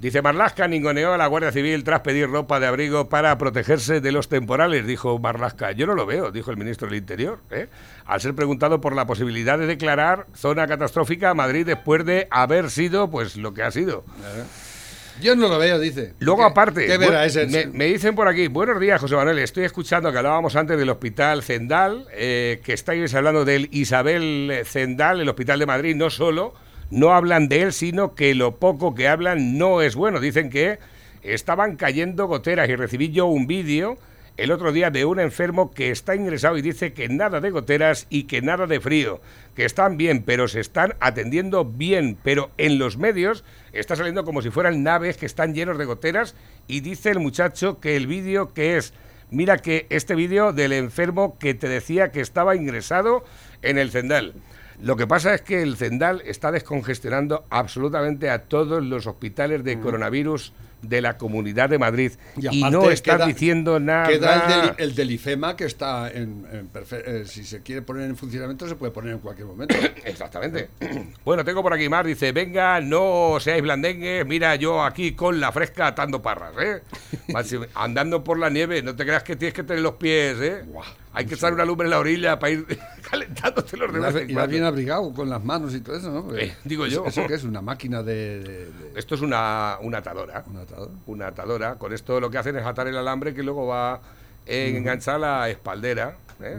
Dice Marlasca ningoneó a la Guardia Civil tras pedir ropa de abrigo para protegerse de los temporales, dijo Marlasca. Yo no lo veo, dijo el ministro del Interior, ¿eh? al ser preguntado por la posibilidad de declarar zona catastrófica a Madrid después de haber sido pues lo que ha sido. Yo no lo veo, dice. Luego, ¿Qué- aparte, ¿Qué bu- verá ese? me, me dicen por aquí, buenos días, José Manuel. Estoy escuchando que hablábamos antes del hospital Zendal, eh, que estáis hablando del Isabel Zendal, el hospital de Madrid, no solo, no hablan de él, sino que lo poco que hablan no es bueno. Dicen que estaban cayendo goteras y recibí yo un vídeo el otro día de un enfermo que está ingresado y dice que nada de goteras y que nada de frío, que están bien, pero se están atendiendo bien, pero en los medios está saliendo como si fueran naves que están llenos de goteras y dice el muchacho que el vídeo que es, mira que este vídeo del enfermo que te decía que estaba ingresado en el Zendal. Lo que pasa es que el Zendal está descongestionando absolutamente a todos los hospitales de coronavirus de la Comunidad de Madrid y, no queda- diciendo nada. Queda el del, el del IFEMA que está en, en eh, si se quiere poner en funcionamiento se puede poner en cualquier momento. Exactamente. Bueno, tengo por aquí más. Dice, venga, no seáis blandengues. Mira, yo aquí con la fresca atando parras, ¿eh? Andando por la nieve. No te creas que tienes que tener los pies, ¿eh? Hay que echar una lumbre en la orilla para ir calentándote los Y de vas- vez en y cuando. bien abrigado con las manos y todo eso, ¿no? Eh, digo ¿Eso- yo. ¿Eso qué es? ¿Una máquina de, de- de- Esto es una, una atadora. un atado? Una atadora. Con esto lo que hacen es atar el alambre que luego va a enganchar la espaldera. ¿eh?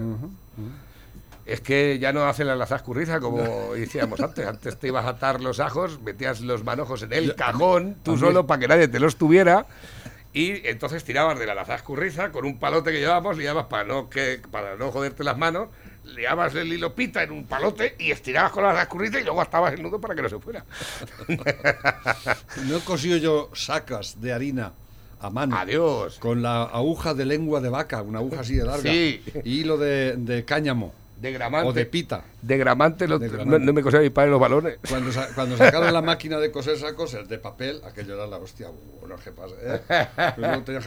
Es que ya no hacen la laza escurriza como decíamos antes. Antes te ibas a atar los ajos, metías los manojos en el cajón, tú solo para que nadie te los tuviera. Y entonces tirabas de la laza escurriza con un palote que llevábamos, liabas para no, que, para no joderte las manos, liabas el hilo pita en un palote y estirabas con la laza escurriza y luego atabas el nudo para que no se fuera. No he cosido yo sacas de harina a mano. Adiós. Con la aguja de lengua de vaca, una aguja así de larga. Sí. Y hilo de, de cáñamo. De gramante. O de pita. De gramante, lo- De no- gramante. No, me cosía mi padre los balones. Cuando, sa- cuando sacaron la máquina de coser sacos, el de papel, aquello era la hostia. Bueno, ¿qué pasa? eh? Tenía-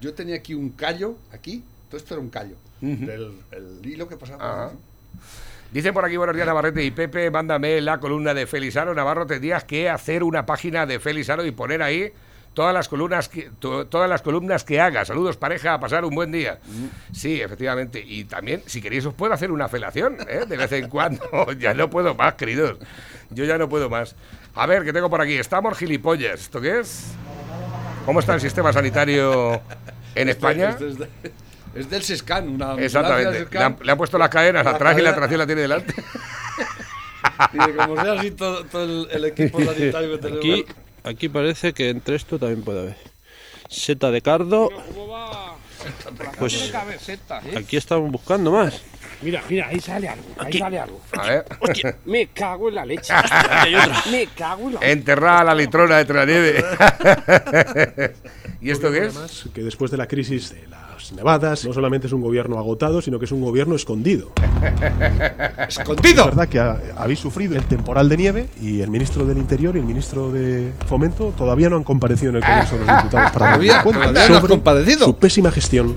yo tenía aquí un callo, aquí, todo esto era un callo. del el hilo que pasaba. Ajá. Dicen por aquí, buenos días Navarrete y Pepe, mándame la columna de Felizaro. Navarro, tendrías que hacer una página de Felizaro y poner ahí todas las columnas que, to- todas las columnas que haga. Saludos, pareja, a pasar un buen día. Sí, efectivamente. Y también, si queréis, os puedo hacer una felación, ¿eh? de vez en cuando. ya no puedo más, queridos. Yo ya no puedo más. A ver, ¿qué tengo por aquí? Estamos gilipollas. ¿Esto qué es? ¿Cómo está el sistema sanitario en España? Esto es, de- es del SESCAN, una Exactamente. del Le han, le han puesto las cadenas La atrás y la tracción la tiene delante. Y de como sea así todo, todo el, el equipo sanitario que tenemos. Aquí, aquí parece que entre esto también puede haber. Seta de cardo. Pues aquí estamos buscando más. Mira, mira, ahí sale algo, ahí Aquí. sale algo. A ver. Me cago en la leche. hay otra. Me cago en la Enterrada la litrona entre la nieve. ¿Y esto qué es? Además, que después de la crisis de las nevadas, no solamente es un gobierno agotado, sino que es un gobierno escondido. Es ¡Escondido! verdad que ha- habéis sufrido el temporal de nieve y el ministro del Interior y el ministro de Fomento todavía no han comparecido en el Congreso de los Diputados para Todavía- rendir cuentas todavía no sobre comparecido. su pésima gestión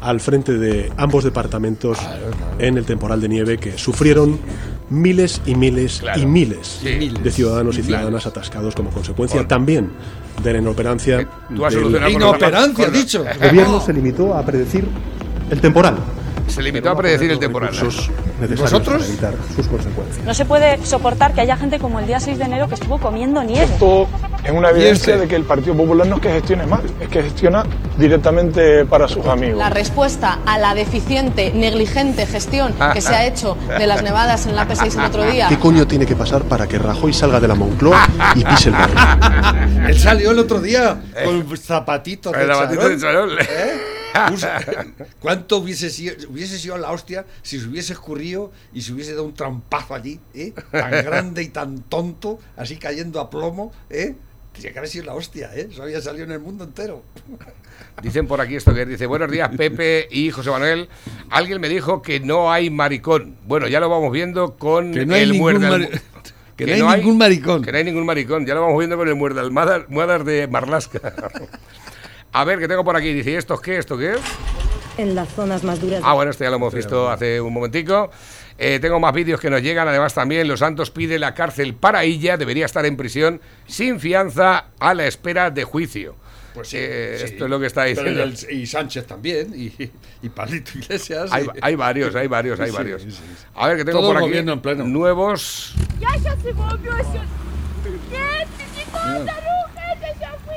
al frente de ambos departamentos en el temporal de nieve que sufrieron miles y miles Claro. y miles Sí. de ciudadanos y ciudadanas atascados como consecuencia también de la inoperancia Tú has del Inoperancia, dicho. el gobierno se limitó a predecir el temporal. Se limitó a predecir el temporal. Recursos ¿Y necesarios vosotros? sus consecuencias. No se puede soportar que haya gente como el día 6 de enero que estuvo comiendo nieve. Esto es una evidencia este? de que el Partido Popular no es que gestione mal, es que gestiona directamente para sus amigos. La respuesta a la deficiente, negligente gestión que se ha hecho de las nevadas en la P6 el otro día. ¿Qué coño tiene que pasar para que Rajoy salga de la Moncloa y pise el balón? Él salió el otro día con zapatitos de charol. ¿Eh? ¿Cuánto hubiese sido, hubiese sido la hostia si se hubiese escurrido y se hubiese dado un trampazo allí, ¿eh? tan grande y tan tonto, así cayendo a plomo? ¿eh? Que haber sido la hostia, ¿eh? eso había salido en el mundo entero. Dicen por aquí esto que dice, buenos días Pepe y José Manuel. Alguien me dijo que no hay maricón. Bueno, ya lo vamos viendo con Que no hay el muerde mari- alm- que no hay ningún maricón. Que no hay ningún maricón. Ya lo vamos viendo con el muerde almohadas de Marlasca. A ver, ¿qué tengo por aquí? Dice, ¿esto qué? ¿Esto qué es? En las zonas más duras. Ah, bueno, esto ya lo hemos visto hace un momentico. Eh, tengo más vídeos que nos llegan. Además, también Los Santos pide la cárcel para ella. Debería estar en prisión sin fianza a la espera de juicio. Pues sí, eh, sí. Esto es lo que está diciendo. El, y Sánchez también, y, y Palito Iglesias. Hay, y... hay, varios, hay varios, hay sí, varios. A ver, que tengo Todo por aquí en pleno. nuevos. Ya, ya se movió, ya.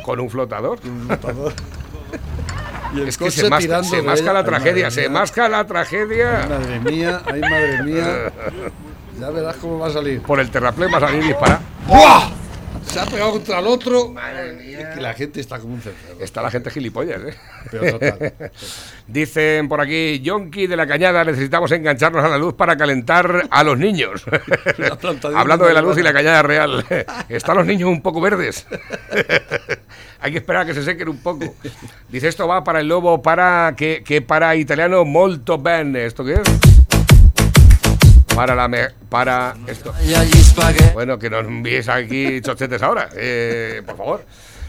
Con un flotador. Es que se, masca, se masca la tragedia, se masca la tragedia. Ay, madre mía, ay, madre mía. Ya verás cómo va a salir. Por el terraplén va a salir disparado. ¡Buah! Se ha pegado contra el otro. Madre mía. Es que la gente está como un cencerro. Está la gente gilipollas, ¿eh? Pero total. Dicen por aquí, Yonki de la Cañada, necesitamos engancharnos a la luz para calentar a los niños. Hablando de la luz y la cañada real. Están los niños un poco verdes. Hay que esperar a que se sequen un poco. Dice, esto va para el lobo, para que, que para italiano molto bene. ¿Esto qué es? Para la me- para esto. Bueno, que nos envíes aquí chochetes ahora, eh, por favor.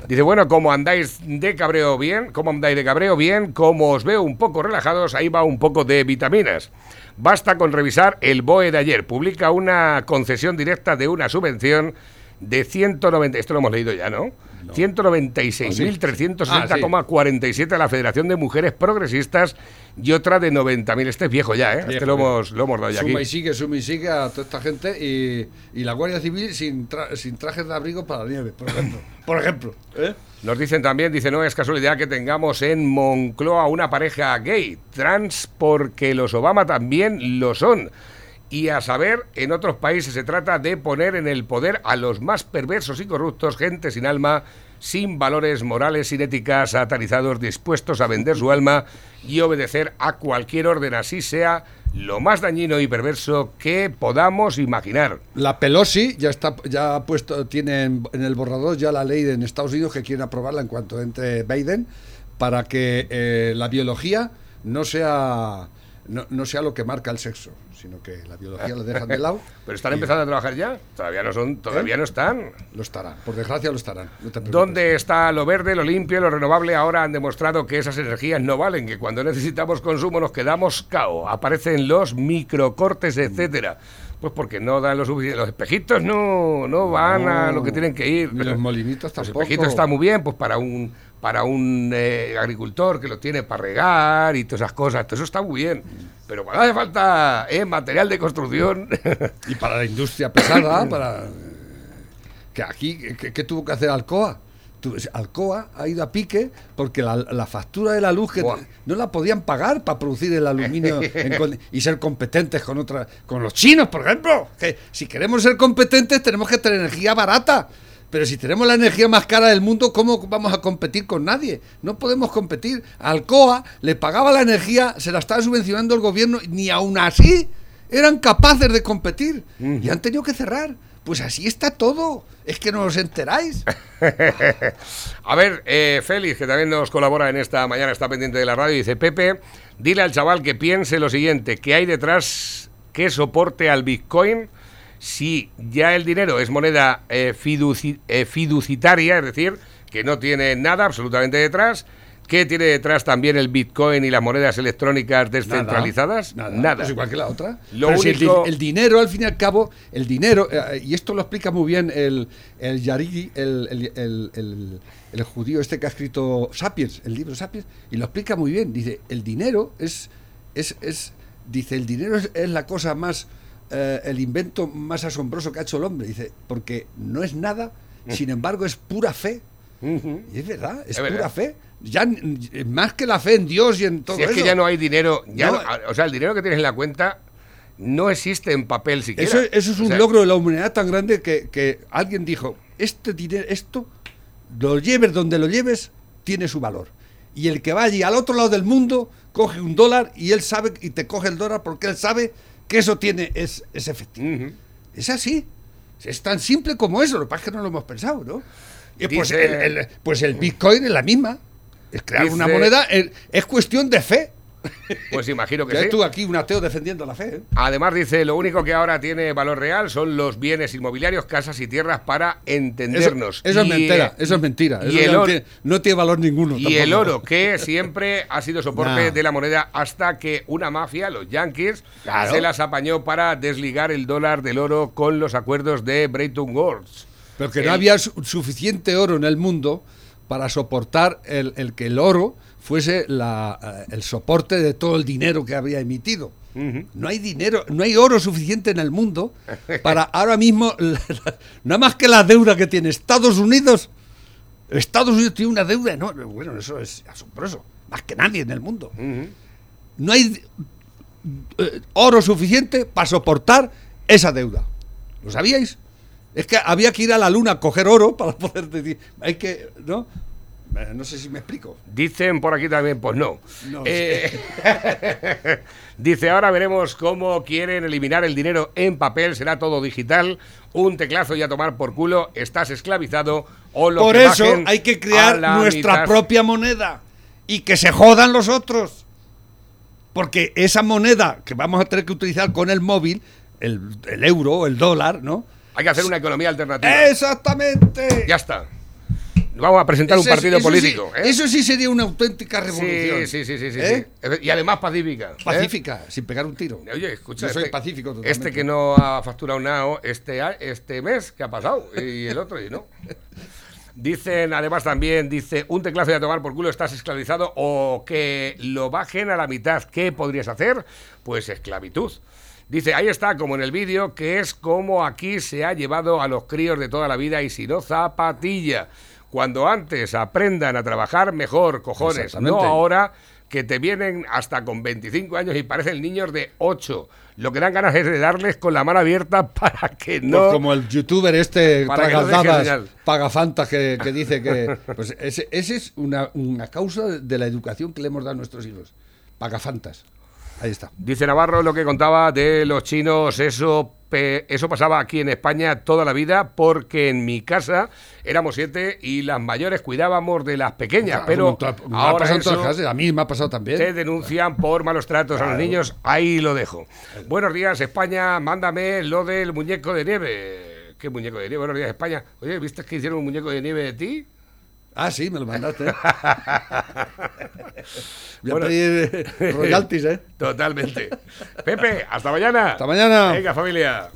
Dice, bueno, como andáis de cabreo bien, como andáis de cabreo bien, como os veo un poco relajados, ahí va un poco de vitaminas. Basta con revisar el BOE de ayer. Publica una concesión directa de una subvención de 190, esto lo hemos leído ya, ¿no? 196.360,47 a la Federación de Mujeres Progresistas y otra de 90.000. Este es viejo ya, ¿eh? este Viejo, lo hemos, lo hemos dado ya Suma y sigue, suma y sigue a toda esta gente y, y la Guardia Civil sin, tra- sin trajes de abrigo para la nieve, por ejemplo. por ejemplo. ¿eh? Nos dicen también, dice, no es casualidad que tengamos en Moncloa una pareja gay, trans, porque los Obama también lo son. Y a saber, en otros países se trata de poner en el poder a los más perversos y corruptos, gente sin alma, sin valores morales, sin ética, satanizados, dispuestos a vender su alma y obedecer a cualquier orden, así sea lo más dañino y perverso que podamos imaginar. La Pelosi ya está ya ha puesto tiene en, el borrador ya la ley de- en Estados Unidos que quieren aprobarla en cuanto entre Biden para que eh, la biología no sea no, no sea lo que marca el sexo, sino que la biología la dejan de lado. Pero están y empezando a trabajar ya. Todavía no son, todavía no están. Lo estarán, por desgracia lo estarán. no. ¿Dónde está lo verde, lo limpio, lo renovable? Ahora han demostrado que esas energías no valen, que cuando necesitamos consumo nos quedamos cao. Aparecen los microcortes, etcétera. Pues porque no dan lo suficiente. Los espejitos no, no van a lo que tienen que ir. Los molinitos Los tampoco. espejitos están muy bien, pues para un para un eh, agricultor que lo tiene para regar y todas esas cosas, todo eso está muy bien. Pero cuando hace falta eh, material de construcción, Y para la industria pesada, para que aquí, ¿qué, tuvo que hacer Alcoa? Alcoa ha ido a pique porque la, la factura de la luz que Buah. no la podían pagar para producir el aluminio en y ser competentes con otra, con los chinos, por ejemplo. Que si queremos ser competentes tenemos que tener energía barata. Pero si tenemos la energía más cara del mundo, ¿cómo vamos a competir con nadie? No podemos competir. Alcoa le pagaba la energía, se la estaba subvencionando el gobierno, ni aún así eran capaces de competir. Y han tenido que cerrar. Pues así está todo. Es que no os enteráis. A ver, eh, Félix, que también nos colabora en esta mañana, está pendiente de la radio, dice, Pepe, dile al chaval que piense lo siguiente, que hay detrás que soporte al Bitcoin si ya el dinero es moneda eh, fiduci- eh, fiducitaria, es decir, que no tiene nada absolutamente detrás, que tiene detrás también el Bitcoin y las monedas electrónicas descentralizadas, Nada. Es igual que la otra. Lo Pero si el, dinero, al fin y al cabo, el dinero, eh, y esto lo explica muy bien el, el Yarigi, el, el- el- el- el judío este que ha escrito Sapiens, el libro Sapiens, y lo explica muy bien. Dice, el dinero es es, es dice, el dinero es, es la cosa más, eh, el invento más asombroso que ha hecho el hombre. Dice, porque no es nada, sin embargo es pura fe. Y es verdad, es, Es pura verdad. fe. Ya más que la fe en Dios y en todo Si es eso. que ya no hay dinero, ya No. no- o sea, el dinero que tienes en la cuenta no existe en papel siquiera. Eso, eso es O un sea, logro de la humanidad tan grande que, que alguien dijo, este dinero, esto, lo lleves donde lo lleves, tiene su valor. Y el que va allí al otro lado del mundo, coge un dólar y él sabe, y te coge el dólar porque él sabe que eso tiene, es, es efectivo. Es así. Es tan simple como eso, lo que pasa es que no lo hemos pensado, ¿no? Y pues, el, el- pues el Bitcoin es la misma. Es crear una moneda, es, es cuestión de fe. Pues imagino que Ya sí. tú aquí, un ateo defendiendo la fe. ¿eh? Además dice, lo único que ahora tiene valor real son los bienes inmobiliarios, casas y tierras para entendernos. Eso, eso es mentira, eso es mentira. y el no, oro- tiene, no tiene valor ninguno. Y el oro, que siempre ha sido soporte Nah. de la moneda hasta que una mafia, los yankees, Claro. se las apañó para desligar el dólar del oro con los acuerdos de Bretton Woods. Pero que El- no había su- suficiente oro en el mundo para soportar el, el que el oro fuese la, eh, el soporte de todo el dinero que había emitido. No hay dinero, no hay oro suficiente en el mundo para ahora mismo, la- la- nada más que la deuda que tiene Estados Unidos. Estados Unidos tiene una deuda enorme. Bueno, eso es asombroso. Más que nadie en el mundo. No hay eh, oro suficiente para soportar esa deuda. ¿Lo sabíais? Es que había que ir a la luna a coger oro para poder decir. Hay que. ¿No? Eh, No sé si me explico. Dicen por aquí también, pues no. No Eh, dice, ahora veremos cómo quieren eliminar el dinero en papel, será todo digital, un teclazo y a tomar por culo, estás esclavizado o lo Por que eso hay que crear nuestra mitad. propia moneda y que se jodan los otros. Porque esa moneda que vamos a tener que utilizar con el móvil, el, el euro, el dólar, ¿no? Hay que hacer una economía alternativa. Exactamente. Ya está. Vamos a presentar un Ese- partido eso sí- político. ¿eh? Eso sí sería una auténtica revolución. Sí, sí, sí, sí, sí, ¿Eh? sí. Y además pacífica. ¿eh? Pacífica, sin pegar un tiro. Oye, escucha, Yo soy este- pacífico totalmente. Este que no ha facturado nada este, este mes, ¿qué ha pasado? Y el otro, y no. Dicen, además también, dice, un teclazo y a tomar por culo estás esclavizado o que lo bajen a la mitad. ¿Qué podrías hacer? Pues esclavitud. Dice, ahí está, como en el vídeo, que es como aquí se ha llevado a los críos de toda la vida y si no, zapatilla. Cuando antes aprendan a trabajar mejor, cojones. No ahora que te vienen hasta con 25 años y parecen niños de 8. Lo que dan ganas es de darles con la mano abierta para que no... Pues como el youtuber este. Pagafantas que, que dice que pues ese, ese es una, una causa de la educación que le hemos dado a nuestros hijos Pagafantas ahí está Dice Navarro lo que contaba de los chinos, eso, eso pasaba aquí en España toda la vida porque en mi casa éramos siete y las mayores cuidábamos de las pequeñas, pero ha pasado todas las a mí me ha pasado también te denuncian por malos tratos a los niños, ahí lo dejo. Buenos días España, mándame lo del muñeco de nieve. ¿Qué muñeco de nieve? Buenos días España. Oye, ¿viste que hicieron un muñeco de nieve de ti? Ah sí me lo mandaste voy a Bueno. pedir royalties eh Totalmente. Pepe, hasta mañana. Hasta mañana. Venga, familia.